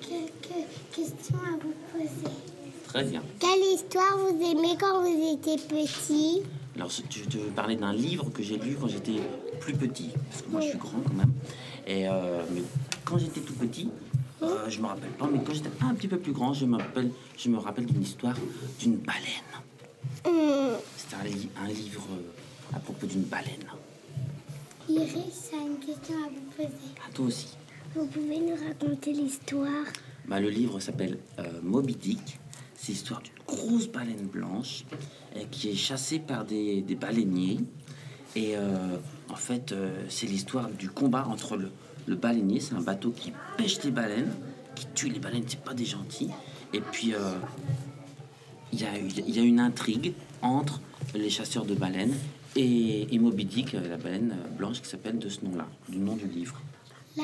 quelques questions à vous poser. Très bien. Quelle histoire vous aimez quand vous étiez petit? Alors, je te parlais d'un livre que j'ai lu quand j'étais plus petit, parce que moi je suis grand quand même. Et euh, mais quand j'étais tout petit, euh, je me rappelle pas, mais quand j'étais un petit peu plus grand, je me rappelle, je me rappelle d'une histoire d'une baleine. Hum, C'était un, li- un livre euh, à propos d'une baleine. Iris a une question à vous poser. À toi aussi. Vous pouvez nous raconter l'histoire? Bah, le livre s'appelle euh, Moby Dick. C'est l'histoire d'une grosse baleine blanche euh, qui est chassée par des, des baleiniers. Et euh, en fait, euh, c'est l'histoire du combat entre le, le baleinier, c'est un bateau qui pêche les baleines, qui tue les baleines, c'est pas des gentils. Et puis, il y, a, y a une intrigue entre les chasseurs de baleines et, et Moby Dick, la baleine blanche qui s'appelle de ce nom-là, du nom du livre. La-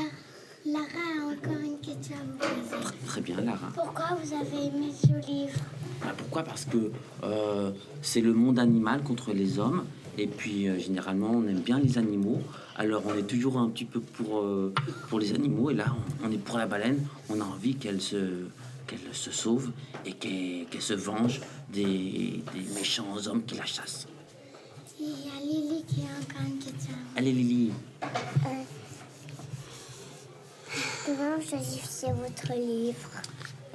Lara a encore une question à vous poser. Très bien, Lara. Pourquoi vous avez aimé ce livre? Bah, pourquoi? Parce que euh, c'est le monde animal contre les hommes. Et puis, euh, généralement, on aime bien les animaux. Alors, on est toujours un petit peu pour, euh, pour les animaux. Et là, on, on est pour la baleine. On a envie qu'elle se, qu'elle se sauve et qu'elle qu'elle se venge des, des méchants hommes qui la chassent. Il y a Lily qui a encore une question. Allez, Lily. Comment choisissez votre livre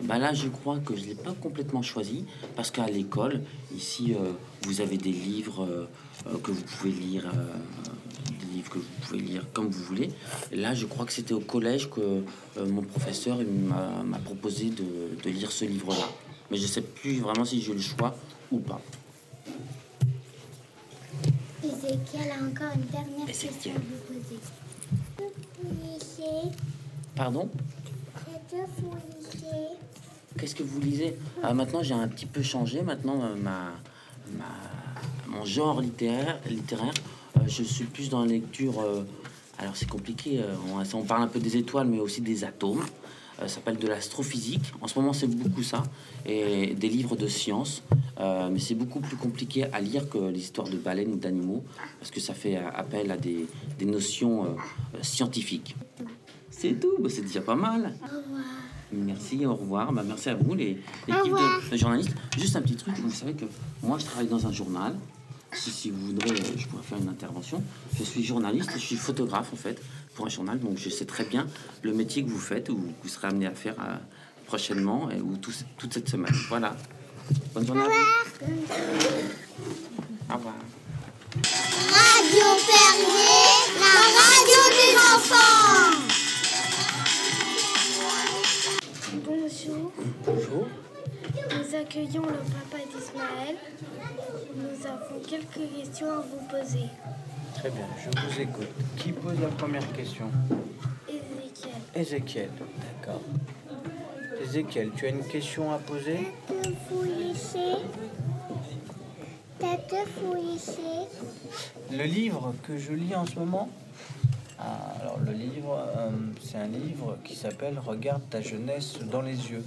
Bah là, je crois que je ne l'ai pas complètement choisi parce qu'à l'école, ici, euh, vous avez des livres euh, euh, que vous pouvez lire, euh, des livres que vous pouvez lire comme vous voulez. Et là, je crois que c'était au collège que mon professeur m'a m'a proposé de, de lire ce livre-là. Mais je ne sais plus vraiment si j'ai le choix ou pas. Ezekiel a encore une dernière Ezekiel. question à vous poser. Vous lisez Pardon Qu'est-ce que vous lisez? Ah, Maintenant, j'ai un petit peu changé. Maintenant, euh, ma, ma- mon genre littéraire, littéraire euh, je suis plus dans la lecture. euh, alors, c'est compliqué. on, parle un peu des étoiles, mais aussi des atomes. Ça s'appelle de l'astrophysique. En ce moment, c'est beaucoup ça. Et des livres de science. Mais c'est beaucoup plus compliqué à lire que l'histoire de baleines ou d'animaux. Parce que ça fait appel à des, des notions scientifiques. C'est tout. Bah, c'est déjà pas mal. Au revoir. Merci, au revoir. Bah, merci à vous, les l'équipe revoir. de, journalistes. Juste un petit truc, vous savez que moi, je travaille dans un journal. Si, si vous voudrez, euh, je pourrais faire une intervention. Je suis journaliste, je suis photographe en fait pour un journal, donc je sais très bien le métier que vous faites ou que vous serez amené à faire euh, prochainement et, ou tout- toute cette semaine. Voilà. Bonne journée. à vous. Quelques questions à vous poser. Très bien, je vous écoute. Qui pose la première question? Ézéchiel, Ézéchiel, d'accord. Ézéchiel, tu as une question à poser? Le livre que je lis en ce moment? Ah, Alors le livre, euh, c'est un livre qui s'appelle Regarde ta jeunesse dans les yeux.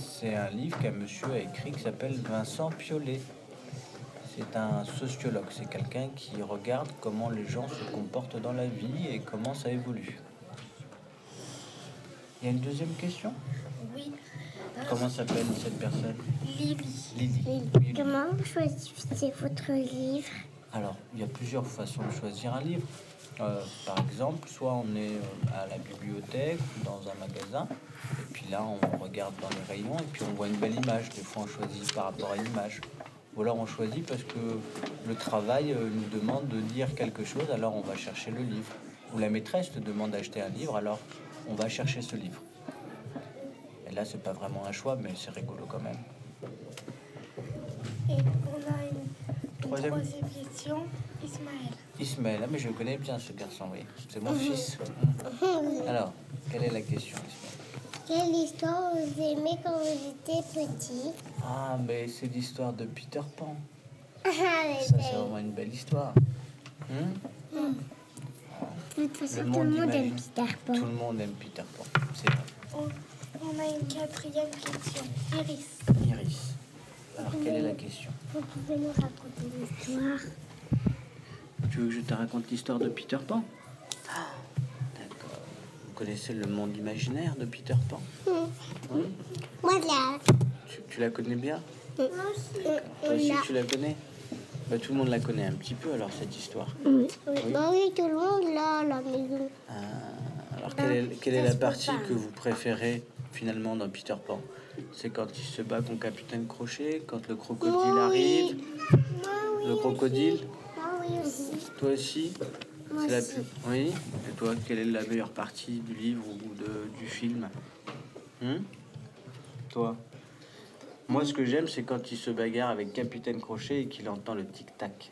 C'est un livre qu'un monsieur a écrit qui s'appelle Vincent Piolet. C'est un sociologue, c'est quelqu'un qui regarde comment les gens se comportent dans la vie et comment ça évolue. Il y a une deuxième question? Oui. Comment s'appelle cette personne? Lily. Oui. Comment vous choisissez votre livre? Alors, il y a plusieurs façons de choisir un livre. Euh, par exemple, soit on est euh, à la bibliothèque ou dans un magasin, et puis là on regarde dans les rayons et puis on voit une belle image. Des fois on choisit par rapport à l'image. Ou alors on choisit parce que le travail euh, nous demande de lire quelque chose, alors on va chercher le livre. Ou la maîtresse te demande d'acheter un livre, alors on va chercher ce livre. Et là c'est pas vraiment un choix, mais c'est rigolo quand même. et on a une, une Troisième. troisième question. Ismaël, Ismaël, ah mais je connais bien ce garçon, oui. C'est mon fils. Alors, quelle est la question, Ismaël? Quelle histoire vous aimez quand vous étiez petit Ah, mais c'est l'histoire de Peter Pan. Ah, Ça, c'est vraiment une belle histoire. Hmm De toute façon, Le tout le monde aime. Peter Pan. Tout le monde aime Peter Pan. C'est vrai. on, on a une quatrième question. Iris, Iris. Alors, quelle est la question Vous pouvez nous raconter l'histoire Tu veux que je te raconte l'histoire de Peter Pan? Connaissez le monde imaginaire de Peter Pan Oui Moi, là. tu, tu la connais bien Euh, Toi aussi, tu la connais Bah, Tout le monde la connaît un petit peu alors cette histoire. Oui. Bah oui, tout le monde là, à la maison. Ah, alors quelle est, quelle est la partie que vous préférez finalement dans Peter Pan? C'est quand il se bat contre Capitaine Crochet, quand le crocodile Moi, oui. arrive, Moi, oui. le crocodile, Moi, oui aussi. toi aussi? Moi C'est la aussi. plus- Oui Et toi, quelle est la meilleure partie du livre ou de, du film Hum Toi Moi, ce que j'aime, c'est quand il se bagarre avec Capitaine Crochet et qu'il entend le tic-tac.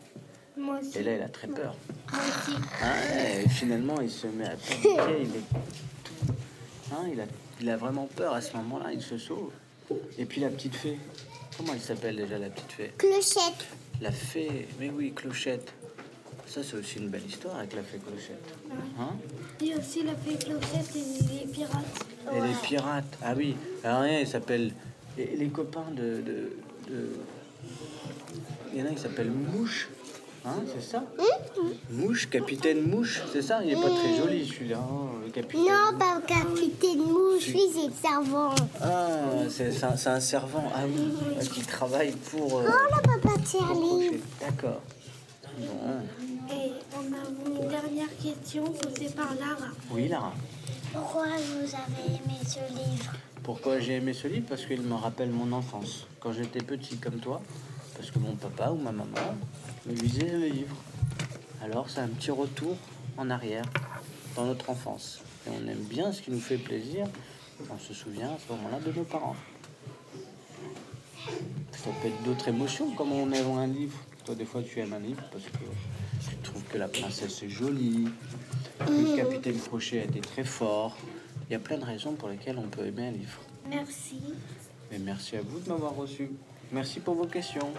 Moi aussi. Et là, il a très peur. Moi aussi. Hein, et finalement, il se met à paniquer. Il, est... hein, il, a, il a vraiment peur à ce moment-là. Il se sauve. Et puis la petite fée. Comment elle s'appelle déjà, la petite fée? Clochette. La fée. Mais oui, Clochette. Ça, c'est aussi une belle histoire avec la fée Clochette. Hein Il y a aussi la fée Clochette et les pirates. Et les pirates. Ah oui. Alors, rien, il s'appelle. Les, les copains de, de, de- Il y en a qui s'appelle Mouche. Hein, c'est ça Mouche, capitaine Mouche, c'est ça Il est pas très joli celui-là, hein, le capitaine. Non, pas capitaine mouche, lui, c'est le servant. Ah, c'est un, servant, ah oui, qui travaille pour. euh, Oh, là, papa Charlie. D'accord. Bon. Question posée par Lara. Oui, Lara. Pourquoi vous avez aimé ce livre? Pourquoi j'ai aimé ce livre? Parce qu'il me rappelle mon enfance, quand j'étais petit comme toi. Parce que mon papa ou ma maman me lisait le livre. Alors c'est un petit retour en arrière dans notre enfance. Et on aime bien ce qui nous fait plaisir. On se souvient à ce moment-là de nos parents. Ça peut être d'autres émotions, comme on aime un livre. Toi, des fois, tu aimes un livre parce que tu trouves que la princesse est jolie, que le capitaine Crochet a été très fort. Il y a plein de raisons pour lesquelles on peut aimer un livre. Merci. Et merci à vous de m'avoir reçu. Merci pour vos questions.